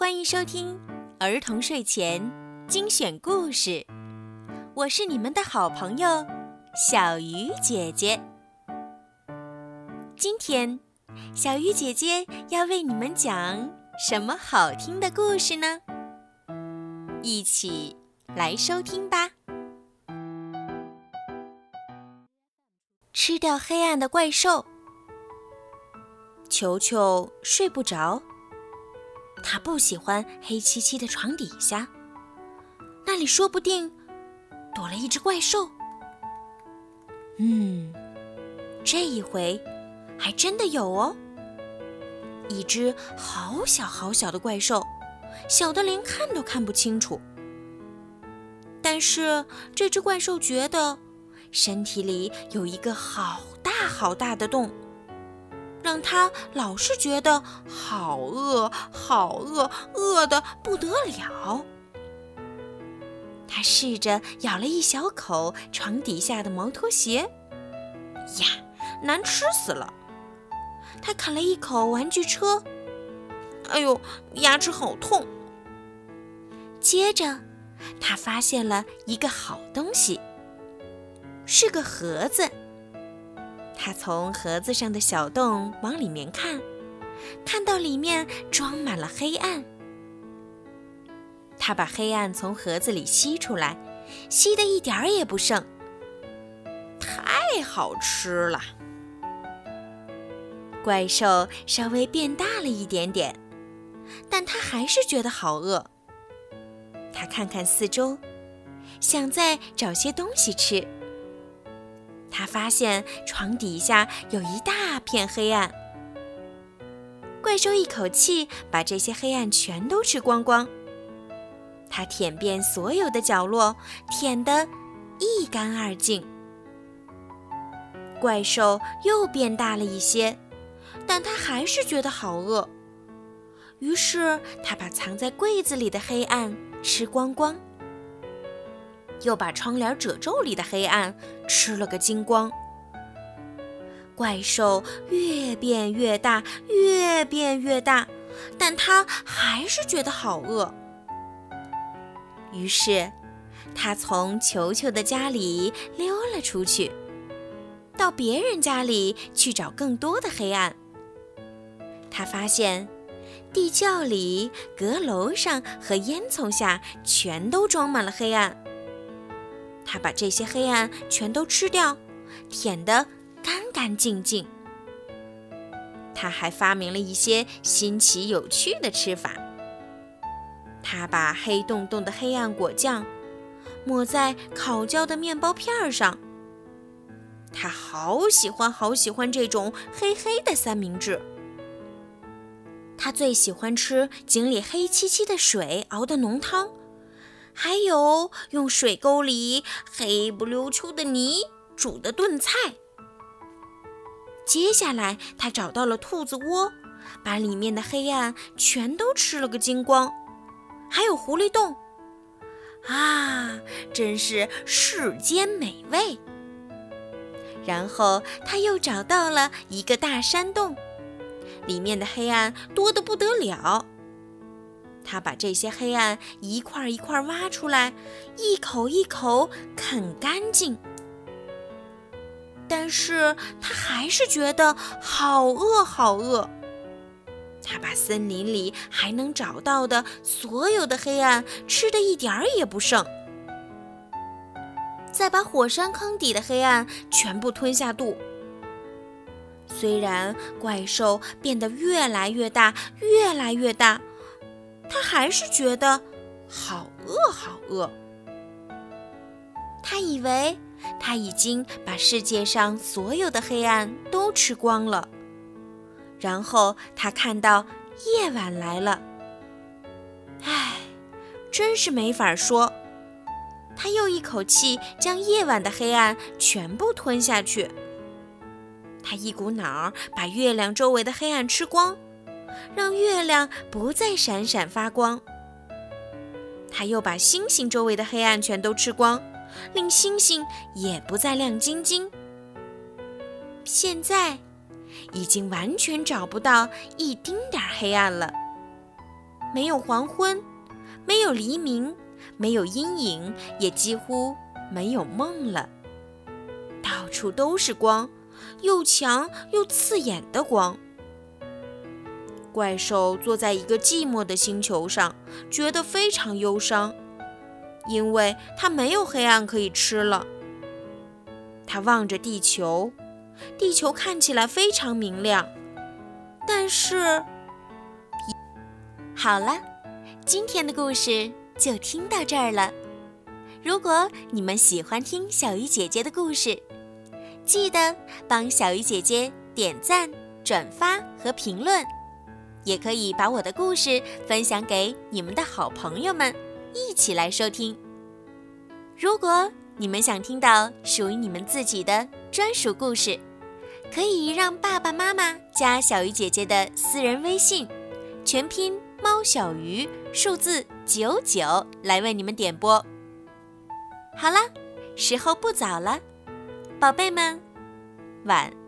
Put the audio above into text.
欢迎收听儿童睡前精选故事，我是你们的好朋友小鱼姐姐。今天，小鱼姐姐要为你们讲什么好听的故事呢？一起来收听吧。吃掉黑暗的怪兽，球球睡不着。他不喜欢黑漆漆的床底下，那里说不定躲了一只怪兽。嗯，这一回还真的有哦，一只好小好小的怪兽，小的连看都看不清楚。但是这只怪兽觉得身体里有一个好大好大的洞。让他老是觉得好饿，好饿，饿得不得了。他试着咬了一小口床底下的毛拖鞋，呀，难吃死了！他啃了一口玩具车，哎呦，牙齿好痛。接着，他发现了一个好东西，是个盒子。他从盒子上的小洞往里面看，看到里面装满了黑暗。他把黑暗从盒子里吸出来，吸得一点儿也不剩。太好吃了！怪兽稍微变大了一点点，但他还是觉得好饿。他看看四周，想再找些东西吃。他发现床底下有一大片黑暗，怪兽一口气把这些黑暗全都吃光光。他舔遍所有的角落，舔得一干二净。怪兽又变大了一些，但他还是觉得好饿。于是他把藏在柜子里的黑暗吃光光。又把窗帘褶皱里的黑暗吃了个精光。怪兽越变越大，越变越大，但他还是觉得好饿。于是，他从球球的家里溜了出去，到别人家里去找更多的黑暗。他发现，地窖里、阁楼上和烟囱下全都装满了黑暗。他把这些黑暗全都吃掉，舔得干干净净。他还发明了一些新奇有趣的吃法。他把黑洞洞的黑暗果酱抹在烤焦的面包片上。他好喜欢好喜欢这种黑黑的三明治。他最喜欢吃井里黑漆漆的水熬的浓汤。还有用水沟里黑不溜秋的泥煮的炖菜。接下来，他找到了兔子窝，把里面的黑暗全都吃了个精光。还有狐狸洞，啊，真是世间美味。然后他又找到了一个大山洞，里面的黑暗多得不得了。他把这些黑暗一块一块挖出来，一口一口啃干净。但是他还是觉得好饿，好饿。他把森林里还能找到的所有的黑暗吃的一点儿也不剩，再把火山坑底的黑暗全部吞下肚。虽然怪兽变得越来越大，越来越大。他还是觉得好饿，好饿。他以为他已经把世界上所有的黑暗都吃光了，然后他看到夜晚来了。唉，真是没法说。他又一口气将夜晚的黑暗全部吞下去。他一股脑儿把月亮周围的黑暗吃光。让月亮不再闪闪发光，他又把星星周围的黑暗全都吃光，令星星也不再亮晶晶。现在已经完全找不到一丁点儿黑暗了。没有黄昏，没有黎明，没有阴影，也几乎没有梦了。到处都是光，又强又刺眼的光。怪兽坐在一个寂寞的星球上，觉得非常忧伤，因为它没有黑暗可以吃了。它望着地球，地球看起来非常明亮，但是……好了，今天的故事就听到这儿了。如果你们喜欢听小鱼姐姐的故事，记得帮小鱼姐姐点赞、转发和评论。也可以把我的故事分享给你们的好朋友们，一起来收听。如果你们想听到属于你们自己的专属故事，可以让爸爸妈妈加小鱼姐姐的私人微信，全拼猫小鱼数字九九来为你们点播。好了，时候不早了，宝贝们，晚。